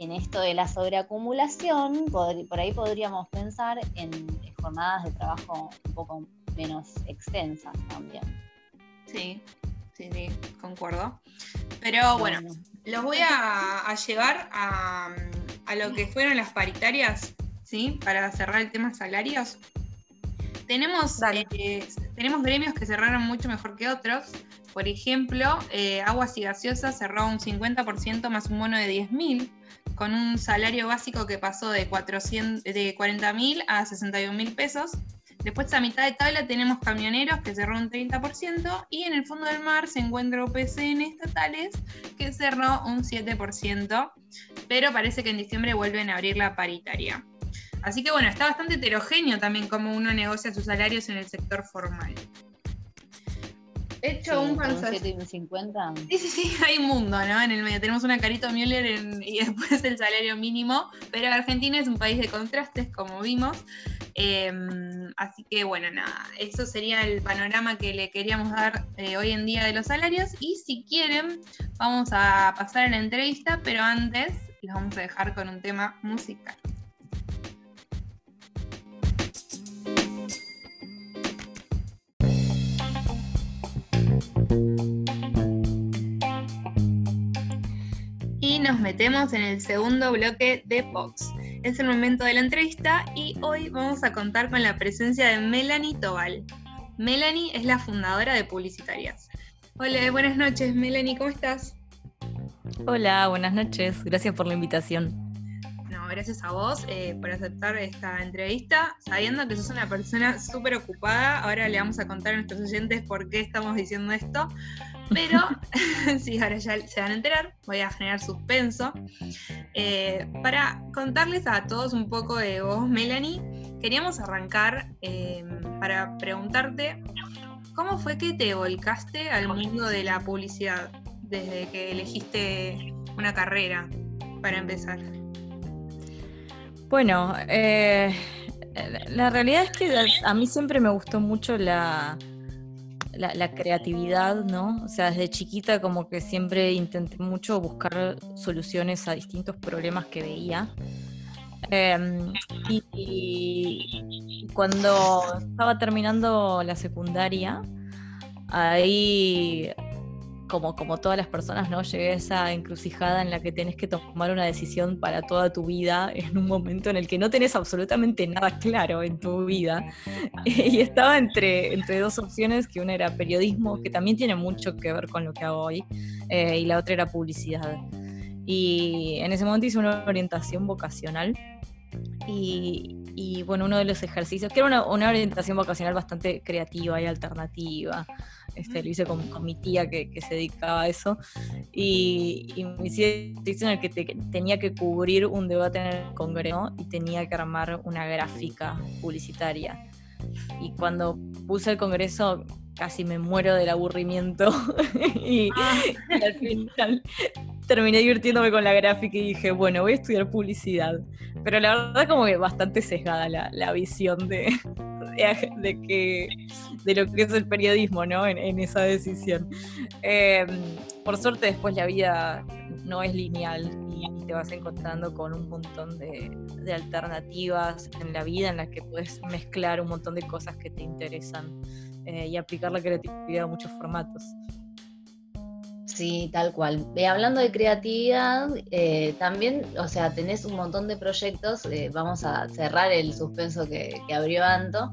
[SPEAKER 1] en esto de la sobreacumulación, por, ahí podríamos pensar en jornadas de trabajo un poco menos extensas también.
[SPEAKER 2] Sí, sí, sí, concuerdo. Pero bueno, los voy a, llevar a, lo que fueron las paritarias, ¿sí? Para cerrar el tema salarios. Tenemos, eh, tenemos gremios que cerraron mucho mejor que otros. Por ejemplo, eh, Aguas y Gaseosas cerró un 50% más un bono de 10.000 con un salario básico que pasó de, 400, de 40 mil a 61 mil pesos. Después a mitad de tabla tenemos camioneros que cerró un 30% y en el fondo del mar se encuentra OPCN estatales que cerró un 7%, pero parece que en diciembre vuelven a abrir la paritaria. Así que bueno, está bastante heterogéneo también cómo uno negocia sus salarios en el sector formal
[SPEAKER 1] hecho un un 50.
[SPEAKER 2] Sí, sí, sí, hay un mundo, ¿no? En el medio tenemos una carita Müller y después el salario mínimo, pero Argentina es un país de contrastes, como vimos. Em, así que bueno, nada, eso sería el panorama que le queríamos dar eh, hoy en día de los salarios. Y si quieren, vamos a pasar a la entrevista, pero antes los vamos a dejar con un tema musical. Nos metemos en el segundo bloque de Vox. Es el momento de la entrevista y hoy vamos a contar con la presencia de Melanie Tobal. Melanie es la fundadora de Publicitarias. Hola, buenas noches, Melanie, ¿cómo estás?
[SPEAKER 4] Hola, buenas noches, gracias por la invitación
[SPEAKER 2] gracias a vos eh, por aceptar esta entrevista, sabiendo que sos una persona súper ocupada. Ahora le vamos a contar a nuestros oyentes por qué estamos diciendo esto. Pero, sí, ahora ya se van a enterar, voy a generar suspenso. Eh, para contarles a todos un poco de vos, Melanie, queríamos arrancar eh, para preguntarte, ¿cómo fue que te volcaste al mundo de la publicidad desde que elegiste una carrera para empezar?
[SPEAKER 4] Bueno, eh, la realidad es que a mí siempre me gustó mucho la, la, creatividad, ¿no? O sea, desde chiquita como que siempre intenté mucho buscar soluciones a distintos problemas que veía. Em, y, cuando estaba terminando la secundaria, ahí como, como todas las personas, ¿no? Llegué a esa encrucijada en la que tenés que tomar una decisión para toda tu vida, en un momento en el que no tenés absolutamente nada claro en tu vida. Y estaba entre, entre dos opciones, que una era periodismo, que también tiene mucho que ver con lo que hago hoy, eh, y la otra era publicidad. Y en ese momento hice una orientación vocacional. Y, y bueno, uno de los ejercicios, que era una, una orientación vocacional bastante creativa y alternativa, este, lo hice con, mi tía que, se dedicaba a eso, y, y me hice en el que tenía que cubrir un debate en el Congreso y tenía que armar una gráfica publicitaria. Y cuando puse el Congreso casi me muero del aburrimiento y, ah. al final terminé divirtiéndome con la gráfica y dije, bueno, voy a estudiar publicidad. Pero la verdad como que bastante sesgada la, visión de, de, que, de lo que es el periodismo, ¿no? En, esa decisión. Em, por suerte después la vida no es lineal y te vas encontrando con un montón de, alternativas en la vida en las que puedes mezclar un montón de cosas que te interesan eh, y aplicar la creatividad a muchos formatos.
[SPEAKER 1] Sí, tal cual. Eh, hablando de creatividad, eh, también, o sea, tenés un montón de proyectos, vamos a cerrar el suspenso que, que abrió Anto,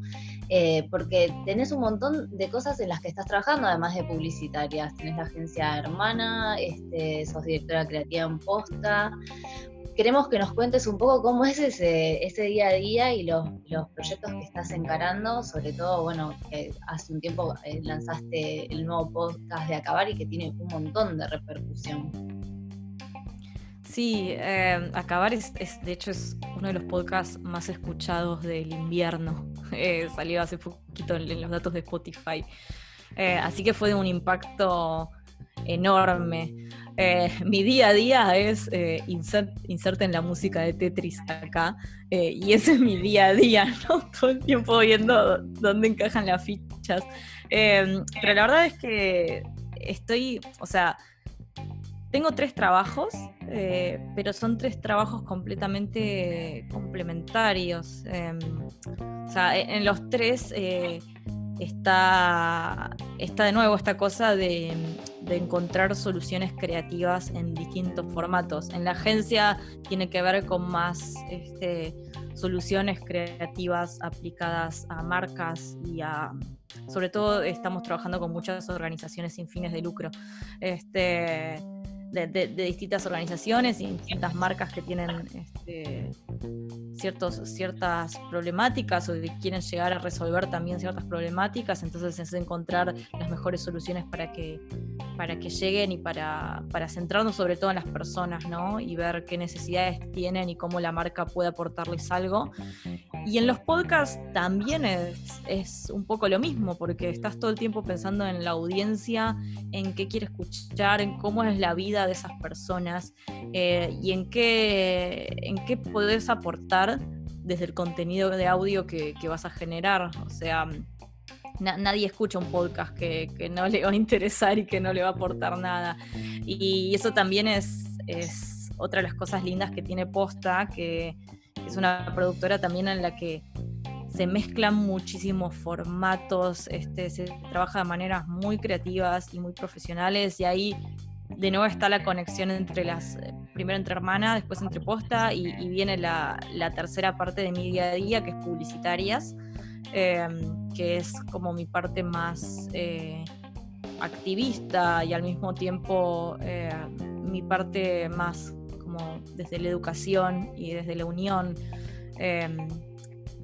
[SPEAKER 1] eh, porque tenés un montón de cosas en las que estás trabajando, además de publicitarias. Tenés la agencia hermana, este, sos directora creativa en Posta. Queremos que nos cuentes un poco cómo es ese, día a día y los, proyectos que estás encarando, sobre todo, bueno, hace un tiempo eh, lanzaste el nuevo podcast de Acabar y que tiene un montón de repercusión.
[SPEAKER 4] Sí, eh, Acabar es, de hecho, es uno de los podcasts más escuchados del invierno. Eh, salió hace poquito en, los datos de Spotify. Eh, así que fue de un impacto enorme. Mi día a día es insert, en la música de Tetris acá. y ese es mi día a día, ¿no? Todo el tiempo viendo dónde encajan las fichas. pero la verdad es que estoy, o sea, tengo tres trabajos, eh, pero son tres trabajos completamente complementarios. Em, o sea, e, en los tres eh, está, está de nuevo esta cosa de, encontrar soluciones creativas en distintos formatos. En la agencia tiene que ver con más este, soluciones creativas aplicadas a marcas y a sobre todo estamos trabajando con muchas organizaciones sin fines de lucro. Este, de, distintas organizaciones y distintas marcas que tienen este, ciertos, ciertas problemáticas o que quieren llegar a resolver también ciertas problemáticas, entonces es encontrar las mejores soluciones para que, para que lleguen y para, para centrarnos sobre todo en las personas, ¿no? Y ver qué necesidades tienen y cómo la marca puede aportarles algo. Y en los podcasts también es, es un poco lo mismo, porque estás todo el tiempo pensando en la audiencia, en qué quiere escuchar, en cómo es la vida de esas personas eh, y en qué, en qué podés aportar desde el contenido de audio que, vas a generar. O sea, nadie escucha un podcast que, no le va a interesar y que no le va a aportar nada. Y, eso también es, es, otra de las cosas lindas que tiene Posta, que es una productora también en la que se mezclan muchísimos formatos, este, se trabaja de maneras muy creativas y muy profesionales y ahí de nuevo está la conexión entre las, eh, primero entre hermana, después entre posta y, viene la, tercera parte de mi día a día, que es publicitarias, em, que es como mi parte más eh, activista y al mismo tiempo eh, mi parte más como desde la educación y desde la unión. Em,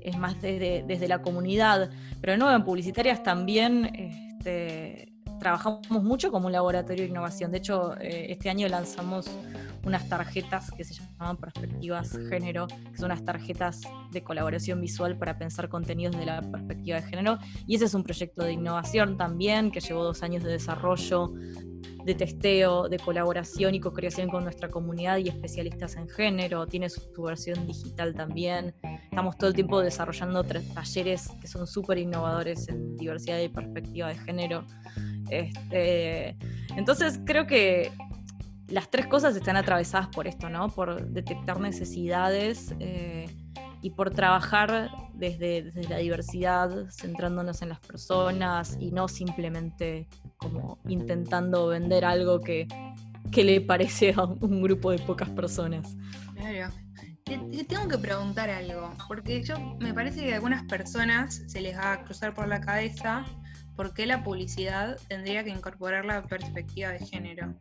[SPEAKER 4] es más desde, desde la comunidad, pero de nuevo en publicitarias también este, trabajamos mucho como un laboratorio de innovación. De hecho, eh, este año lanzamos unas tarjetas que se llaman Perspectivas Género, que son unas tarjetas de colaboración visual para pensar contenidos de la perspectiva de género. Y ese es un proyecto de innovación también, que llevó dos años de desarrollo, de testeo, de colaboración y co-creación con nuestra comunidad y especialistas en género. Tiene su, versión digital también. Estamos todo el tiempo desarrollando talleres que son súper innovadores en diversidad y perspectiva de género. Este, entonces creo que las tres cosas están atravesadas por esto, ¿no? Por detectar necesidades eh, y por trabajar desde, la diversidad, centrándonos en las personas y no simplemente como intentando vender algo que, le parece a un grupo de pocas personas.
[SPEAKER 2] Claro. Te, tengo que preguntar algo, porque yo me parece que a algunas personas se les va a cruzar por la cabeza ¿por qué la publicidad tendría que incorporar la perspectiva de género?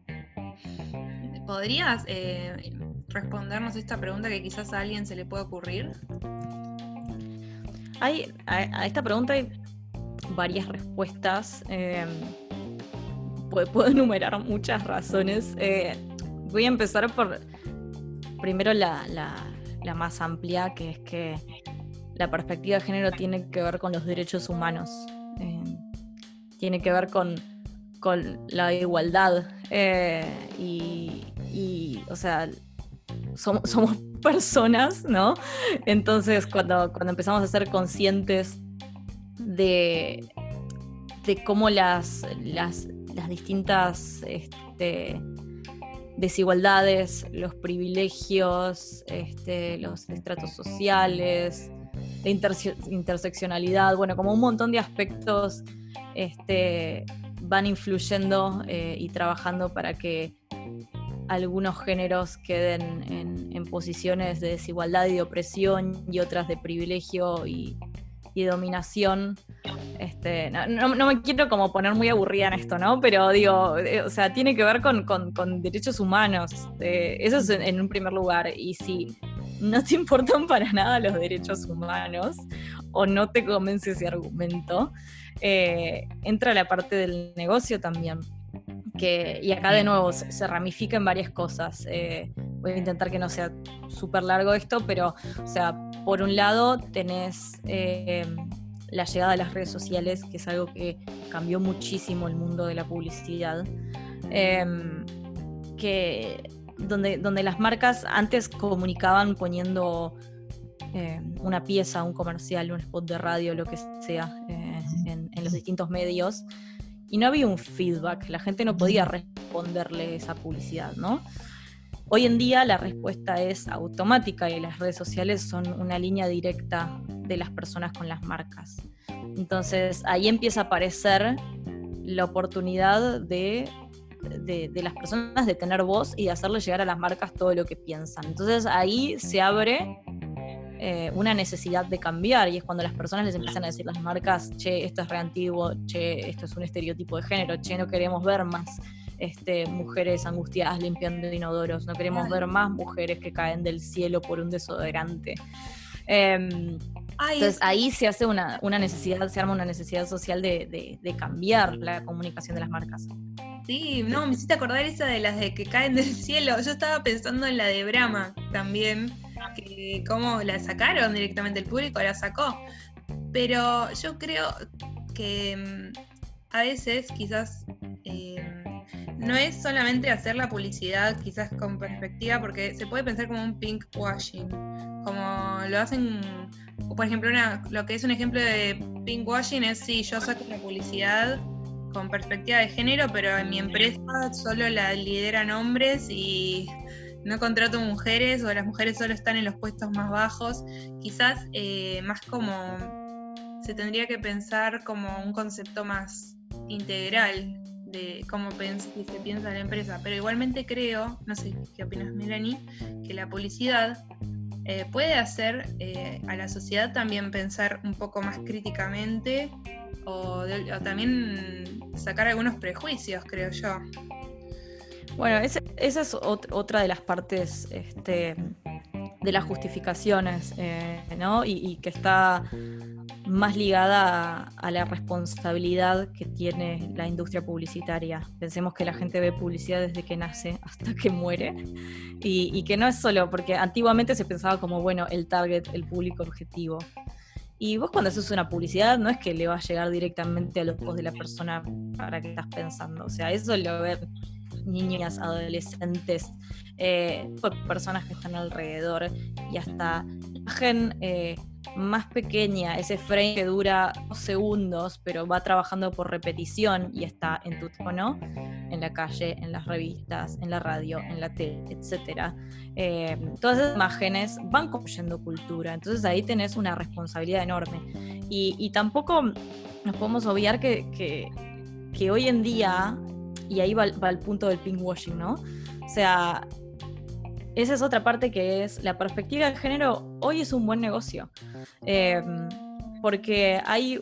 [SPEAKER 2] ¿Podrías eh, respondernos esta pregunta que quizás a alguien se le pueda ocurrir?
[SPEAKER 4] Hay, a, esta pregunta hay varias respuestas. Eh, puedo, enumerar muchas razones. Eh, voy a empezar por primero la, la más amplia, que es que la perspectiva de género tiene que ver con los derechos humanos tiene que ver con, la igualdad. Eh, y, o sea, somos, somos, personas, ¿no? Entonces, cuando, cuando empezamos a ser conscientes de, de cómo las, las, distintas este, desigualdades, los privilegios, este, los estratos sociales, la interseccionalidad, bueno, como un montón de aspectos este, van influyendo eh, y trabajando para que algunos géneros queden en, posiciones de desigualdad y de opresión y otras de privilegio y, dominación. Este, no, me quiero como poner muy aburrida en esto, ¿no? Pero digo, eh, o sea, tiene que ver con, derechos humanos. Eh, eso es en, un primer lugar. Y si no te importan para nada los derechos humanos o no te convence ese argumento, eh, entra la parte del negocio también. Que, y acá de nuevo se, ramifica en varias cosas. Eh, voy a intentar que no sea súper largo esto, pero, o sea, por un lado tenés eh, la llegada de las redes sociales, que es algo que cambió muchísimo el mundo de la publicidad. Em, que donde, donde las marcas antes comunicaban poniendo una pieza, un comercial, un spot de radio, lo que sea, en los distintos medios y no había un feedback, la gente no podía responderle esa publicidad, ¿no? Hoy en día la respuesta es automática y las redes sociales son una línea directa de las personas con las marcas. Entonces ahí empieza a aparecer la oportunidad de, de, de, las personas de tener voz y de hacerle llegar a las marcas todo lo que piensan. Entonces ahí se abre eh, una necesidad de cambiar y es cuando las personas les empiezan a decir las marcas, che, esto es re antiguo, che, esto es un estereotipo de género, che, no queremos ver más este, mujeres angustiadas limpiando inodoros, no queremos ver más mujeres que caen del cielo por un desodorante. Em, entonces ahí se hace una, necesidad, se arma una necesidad social de, cambiar la comunicación de las marcas.
[SPEAKER 2] Sí, no, me hiciste acordar esa de las de que caen del cielo. Yo estaba pensando en la de Brahma también, que cómo la sacaron directamente el público, la sacó. Pero yo creo que mm, a veces quizás em, no es solamente hacer la publicidad quizás con perspectiva, porque se puede pensar como un pink washing, como lo hacen, por ejemplo, lo que es un ejemplo de pink washing es si yo saco una publicidad con perspectiva de género, pero en mi empresa solo la lideran hombres y no contrato mujeres o las mujeres solo están en los puestos más bajos, quizás eh, más como se tendría que pensar como un concepto más integral de cómo se piensa la empresa. Pero igualmente creo, no sé qué opinas Melanie, que la publicidad eh, puede hacer eh, a la sociedad también pensar un poco más críticamente o también sacar algunos prejuicios, creo yo.
[SPEAKER 4] Bueno, esa es otra de las partes este, de las justificaciones, eh, ¿no? Y, que está más ligada a, la responsabilidad que tiene la industria publicitaria. Pensemos que la gente ve publicidad desde que nace hasta que muere y, que no es solo, porque antiguamente se pensaba como, bueno, el target, el público objetivo. Y vos cuando haces una publicidad no es que le va a llegar directamente a los ojos de la persona para que estás pensando. O sea, eso lo ven niñas, adolescentes, eh, personas que están alrededor y hasta la imagen eh, más pequeña, ese frame que dura dos segundos, pero va trabajando por repetición y está en tu tono, en la calle, en las revistas, en la radio, en la tele, etc. Eh, todas esas imágenes van construyendo cultura, entonces ahí tenés una responsabilidad enorme. Y, tampoco nos podemos obviar que, que hoy en día y ahí va, el punto del pinkwashing, ¿no? O sea, esa es otra parte que es la perspectiva de género. Hoy es un buen negocio. Em, porque hay,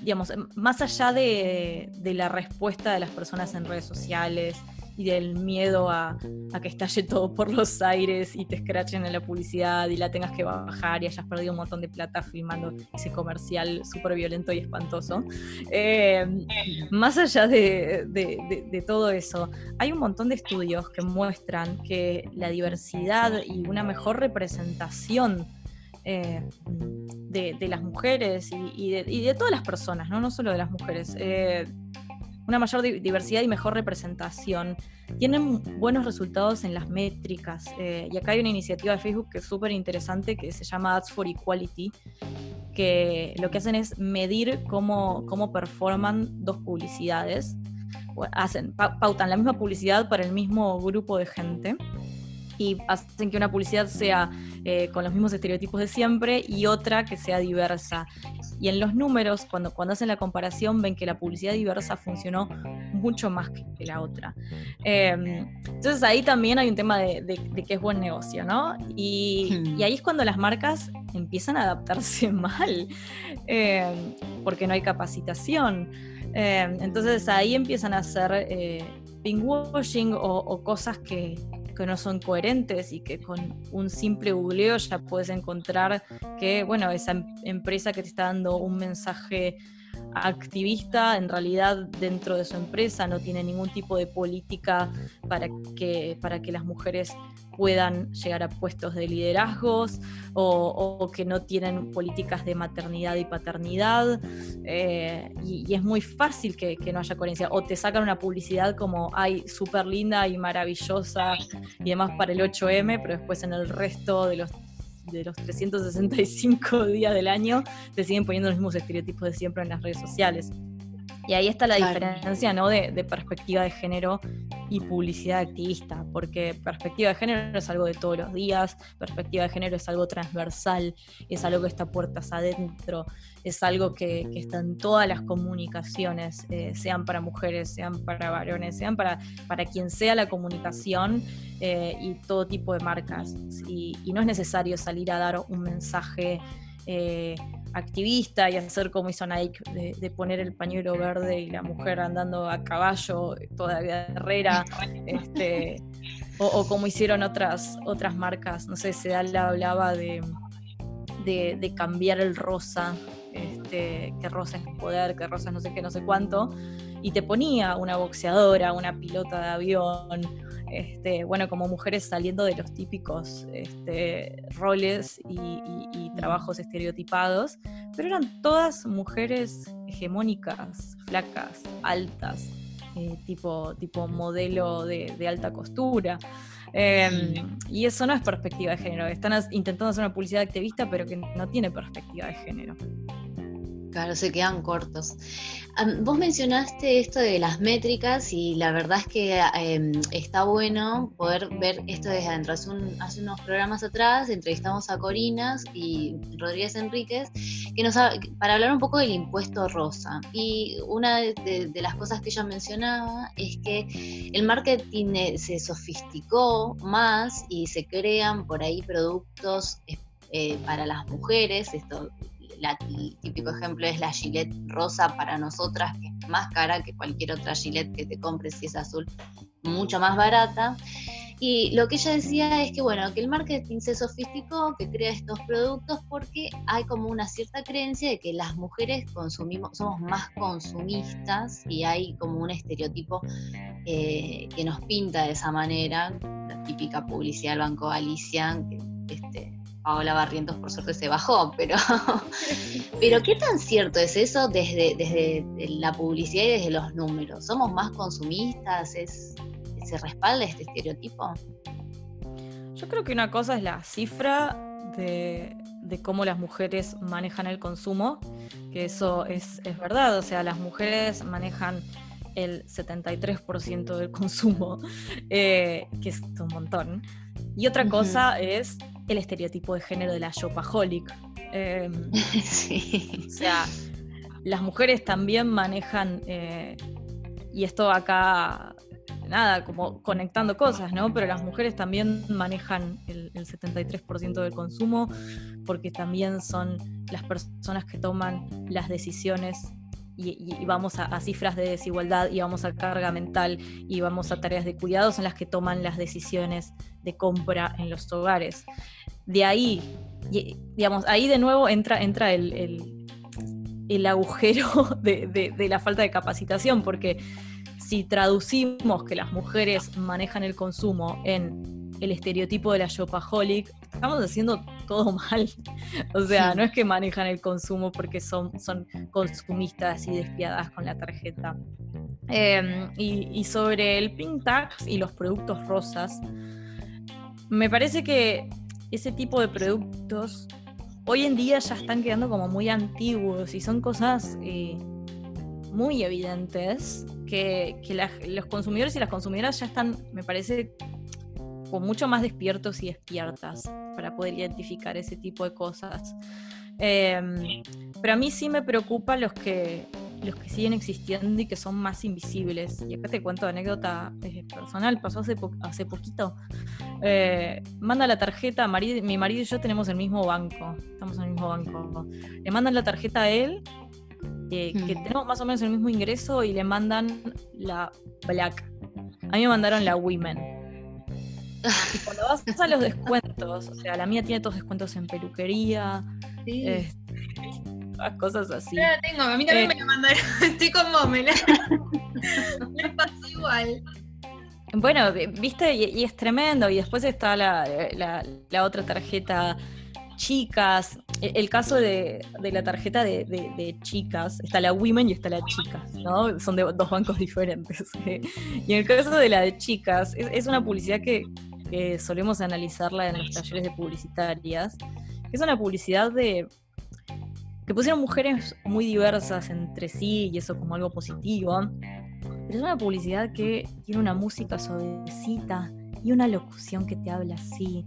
[SPEAKER 4] digamos, más allá de, de, la respuesta de las personas en redes sociales, y del miedo a, que estalle todo por los aires y te escrachen en la publicidad y la tengas que bajar y hayas perdido un montón de plata filmando ese comercial súper violento y espantoso. Eh, más allá de, todo eso, hay un montón de estudios que muestran que la diversidad y una mejor representación eh, de, las mujeres y, de, todas las personas, no, solo de las mujeres. Eh, una mayor diversidad y mejor representación, tienen buenos resultados en las métricas. Eh, y acá hay una iniciativa de Facebook que es súper interesante que se llama Ads for Equality, que lo que hacen es medir cómo, cómo performan dos publicidades hacen, pautan la misma publicidad para el mismo grupo de gente y hacen que una publicidad sea eh, con los mismos estereotipos de siempre y otra que sea diversa. Y en los números, cuando, cuando hacen la comparación, ven que la publicidad diversa funcionó mucho más que la otra. Em, entonces ahí también hay un tema de, que es buen negocio, ¿no? Y, y, ahí es cuando las marcas empiezan a adaptarse mal, em, porque no hay capacitación. Em, entonces ahí empiezan a hacer eh, pinkwashing o, o cosas que, que no son coherentes y que con un simple googleo ya puedes encontrar que, bueno, esa em-, empresa que te está dando un mensaje activista, en realidad dentro de su empresa no tiene ningún tipo de política para que, para que las mujeres puedan llegar a puestos de liderazgos o, que no tienen políticas de maternidad y paternidad. Eh, y, es muy fácil que, no haya coherencia. O te sacan una publicidad como, ay, súper linda y maravillosa y demás para el 8M, pero después en el resto de los de los 365 días del año te siguen poniendo los mismos estereotipos de siempre en las redes sociales. Y ahí está la diferencia ¿no? de, de, perspectiva de género y publicidad activista, porque perspectiva de género es algo de todos los días, perspectiva de género es algo transversal, es algo que está puertas adentro, es algo que, está en todas las comunicaciones, eh, sean para mujeres, sean para varones, sean para, para quien sea la comunicación eh, y todo tipo de marcas. Y, y, no es necesario salir a dar un mensaje. Eh, activista y hacer como hizo Nike, de, poner el pañuelo verde y la mujer andando a caballo, toda guerrera, este, o, como hicieron otras, otras marcas, no sé, Sedal hablaba de, de, cambiar el rosa, este, que rosa es poder, que rosa es no sé qué, no sé cuánto, y te ponía una boxeadora, una pilota de avión, este, bueno, como mujeres saliendo de los típicos este, roles y, trabajos estereotipados, pero eran todas mujeres hegemónicas, flacas, altas, eh, tipo, tipo modelo de, alta costura. Em, y eso no es perspectiva de género. Están intentando hacer una publicidad activista, pero que no tiene perspectiva de género.
[SPEAKER 1] Claro, se quedan cortos. vos mencionaste esto de las métricas y la verdad es que em, está bueno poder ver esto desde adentro. Hace, unos programas atrás entrevistamos a Corinas y Rodríguez Enríquez que nos, para hablar un poco del impuesto rosa. Y una de, las cosas que ella mencionaba es que el marketing eh, se sofisticó más y se crean por ahí productos eh, para las mujeres, esto el típico ejemplo es la Gillette rosa para nosotras, que es más cara que cualquier otra Gillette que te compres si es azul, mucho más barata. Y lo que ella decía es que, bueno, que el marketing se sofisticó, que crea estos productos porque hay como una cierta creencia de que las mujeres consumimos, somos más consumistas y hay como un estereotipo eh, que nos pinta de esa manera, la típica publicidad del Banco Galicia, que este, Paola Barrientos por suerte se bajó, pero, pero ¿qué tan cierto es eso desde, desde la publicidad y desde los números? ¿Somos más consumistas? ¿Es, ¿Se respalda este estereotipo?
[SPEAKER 4] Yo creo que una cosa es la cifra de, cómo las mujeres manejan el consumo, que eso es, verdad, o sea, las mujeres manejan el 73% del consumo, eh, que es un montón. Y otra cosa es el estereotipo de género de la shopaholic. Em, sí. O sea, las mujeres también manejan, eh, y esto acá, nada, como conectando cosas, ¿no? Pero las mujeres también manejan el, 73% del consumo porque también son las personas que toman las decisiones y, vamos a, cifras de desigualdad y vamos a carga mental y vamos a tareas de cuidados en las que toman las decisiones de compra en los hogares. De ahí, digamos, ahí de nuevo entra, entra el, el, agujero de, la falta de capacitación, porque si traducimos que las mujeres manejan el consumo en el estereotipo de la shopaholic, estamos haciendo todo mal. O sea, no es que manejan el consumo porque son, son consumistas y despiadadas con la tarjeta. Em, y, sobre el pink tax y los productos rosas, me parece que ese tipo de productos hoy en día ya están quedando como muy antiguos y son cosas eh, muy evidentes que, los consumidores y las consumidoras ya están, me parece, con mucho más despiertos y despiertas para poder identificar ese tipo de cosas. Em, pero a mí sí me preocupa los que, los que siguen existiendo y que son más invisibles. Y acá te cuento anécdota eh, personal, pasó hace, hace poquito. Eh, manda la tarjeta, mi marido y yo tenemos el mismo banco, estamos en el mismo banco. Le mandan la tarjeta a él, eh, que mm. tenemos más o menos el mismo ingreso, y le mandan la Black. A mí me mandaron la Women. Y cuando vas a los descuentos, o sea, la mía tiene todos descuentos en peluquería, este, cosas así.
[SPEAKER 2] la tengo, a mí también me la mandaron, estoy me, me pasó igual.
[SPEAKER 4] Bueno, viste, y, es tremendo. Y después está la, otra tarjeta chicas. E, el, caso de, la tarjeta de, chicas, está la women y está la chicas, ¿no? Son de dos bancos diferentes. y en el caso de la de chicas, es, una publicidad que, solemos analizarla en los talleres de publicitarias. Es una publicidad de que pusieron mujeres muy diversas entre sí y eso como algo positivo pero es una publicidad que tiene una música suavecita y una locución que te habla así,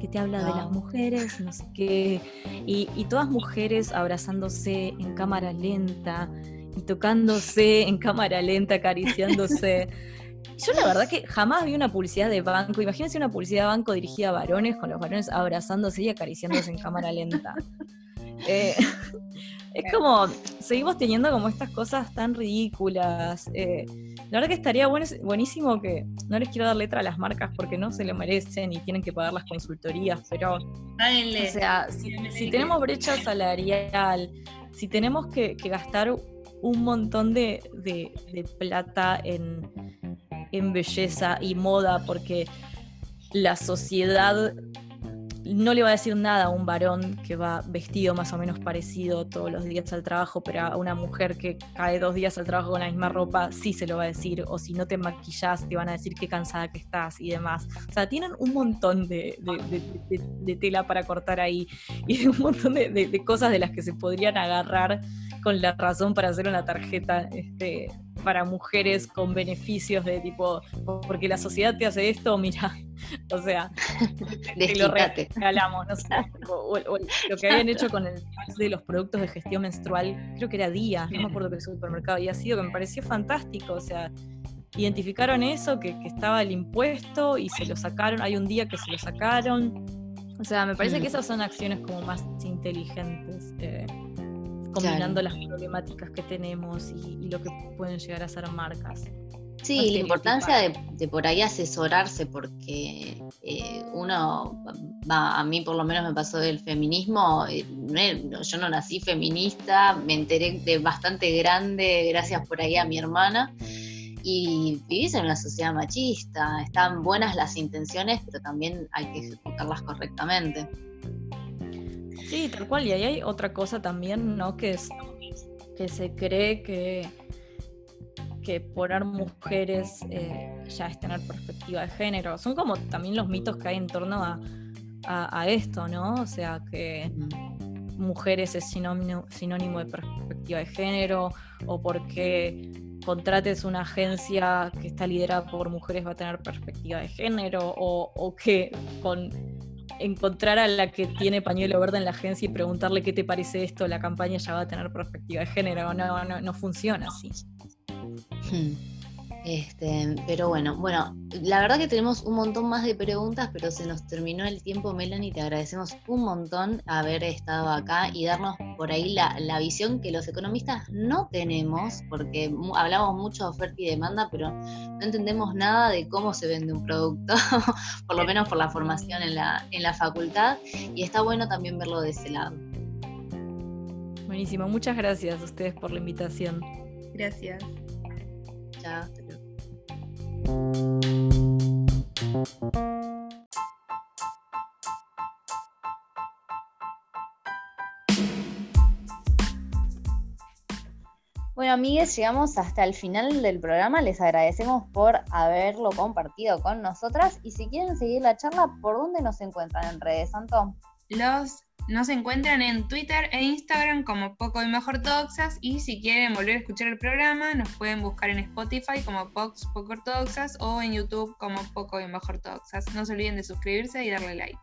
[SPEAKER 4] que te habla de las mujeres, no sé qué, y, todas mujeres abrazándose en cámara lenta y tocándose en cámara lenta, acariciándose. Yo la verdad que jamás vi una publicidad de banco. Imagínense una publicidad de banco dirigida a varones, con los varones abrazándose y acariciándose en cámara lenta. Eh, es como, seguimos teniendo como estas cosas tan ridículas. Eh, la verdad que estaría buenísimo que, no les quiero dar letra a las marcas porque no se lo merecen y tienen que pagar las consultorías, pero, o sea, si, tenemos brecha salarial, si tenemos que, gastar un montón de, plata en, en belleza y moda porque la sociedad no le va a decir nada a un varón que va vestido más o menos parecido todos los días al trabajo, pero a una mujer que cae dos días al trabajo con la misma ropa, sí se lo va a decir. O si no te maquillas, te van a decir qué cansada que estás y demás. O sea, tienen un montón de, tela para cortar ahí y un montón de, cosas de las que se podrían agarrar con la razón para hacer una tarjeta este, para mujeres con beneficios de tipo, porque la sociedad te hace esto, mira, o sea, te lo regalamos, no sé, o, lo que habían hecho con el de los productos de gestión menstrual, creo que era Día, no me acuerdo qué supermercado había sido, que me pareció fantástico, o sea, identificaron eso, que, estaba el impuesto y se lo sacaron, hay un día que se lo sacaron, o sea, me parece que esas son acciones como más inteligentes. Eh, combinando las problemáticas que tenemos y, lo que pueden llegar a ser marcas.
[SPEAKER 1] Sí, la importancia de, por ahí asesorarse, porque eh, uno, va, a mí por lo menos me pasó del feminismo, eh, yo no nací feminista, me enteré de bastante grande gracias por ahí a mi hermana, y vivís en una sociedad machista, están buenas las intenciones, pero también hay que ejecutarlas correctamente.
[SPEAKER 4] Sí, tal cual. Y ahí hay otra cosa también, ¿no? Que es que se cree que, que poner mujeres eh, ya es tener perspectiva de género. Son como también los mitos que hay en torno a, esto, ¿no? O sea, que mujeres es sinónimo, sinónimo de perspectiva de género, o porque contrates una agencia que está liderada por mujeres va a tener perspectiva de género, o, o que con encontrar a la que tiene pañuelo verde en la agencia y preguntarle qué te parece esto, la campaña ya va a tener perspectiva de género. No, no, no funciona así.
[SPEAKER 1] Hmm. Este, pero bueno, bueno, la verdad que tenemos un montón más de preguntas, pero se nos terminó el tiempo, Melanie. Te agradecemos un montón haber estado acá y darnos por ahí la, visión que los economistas no tenemos, porque hablamos mucho de oferta y demanda, pero no entendemos nada de cómo se vende un producto, por lo menos por la formación en la, en la facultad, y está bueno también verlo de ese lado.
[SPEAKER 4] Buenísimo, muchas gracias a ustedes por la invitación.
[SPEAKER 2] Gracias. Chao.
[SPEAKER 1] Bueno, amigues, llegamos hasta el final del programa. Les agradecemos por haberlo compartido con nosotras. Y si quieren seguir la charla, ¿por dónde nos encuentran en redes, Santo?
[SPEAKER 2] Los Nos encuentran en Twitter e Instagram como Poco y Mejor Ortodoxas y si quieren volver a escuchar el programa nos pueden buscar en Spotify como Pox Poco Ortodoxas o en YouTube como Poco y Mejor Ortodoxas. No se olviden de suscribirse y darle like.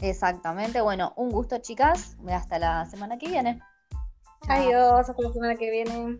[SPEAKER 1] Exactamente, bueno, un gusto chicas, hasta la semana que viene.
[SPEAKER 3] Adiós, hasta la semana que viene.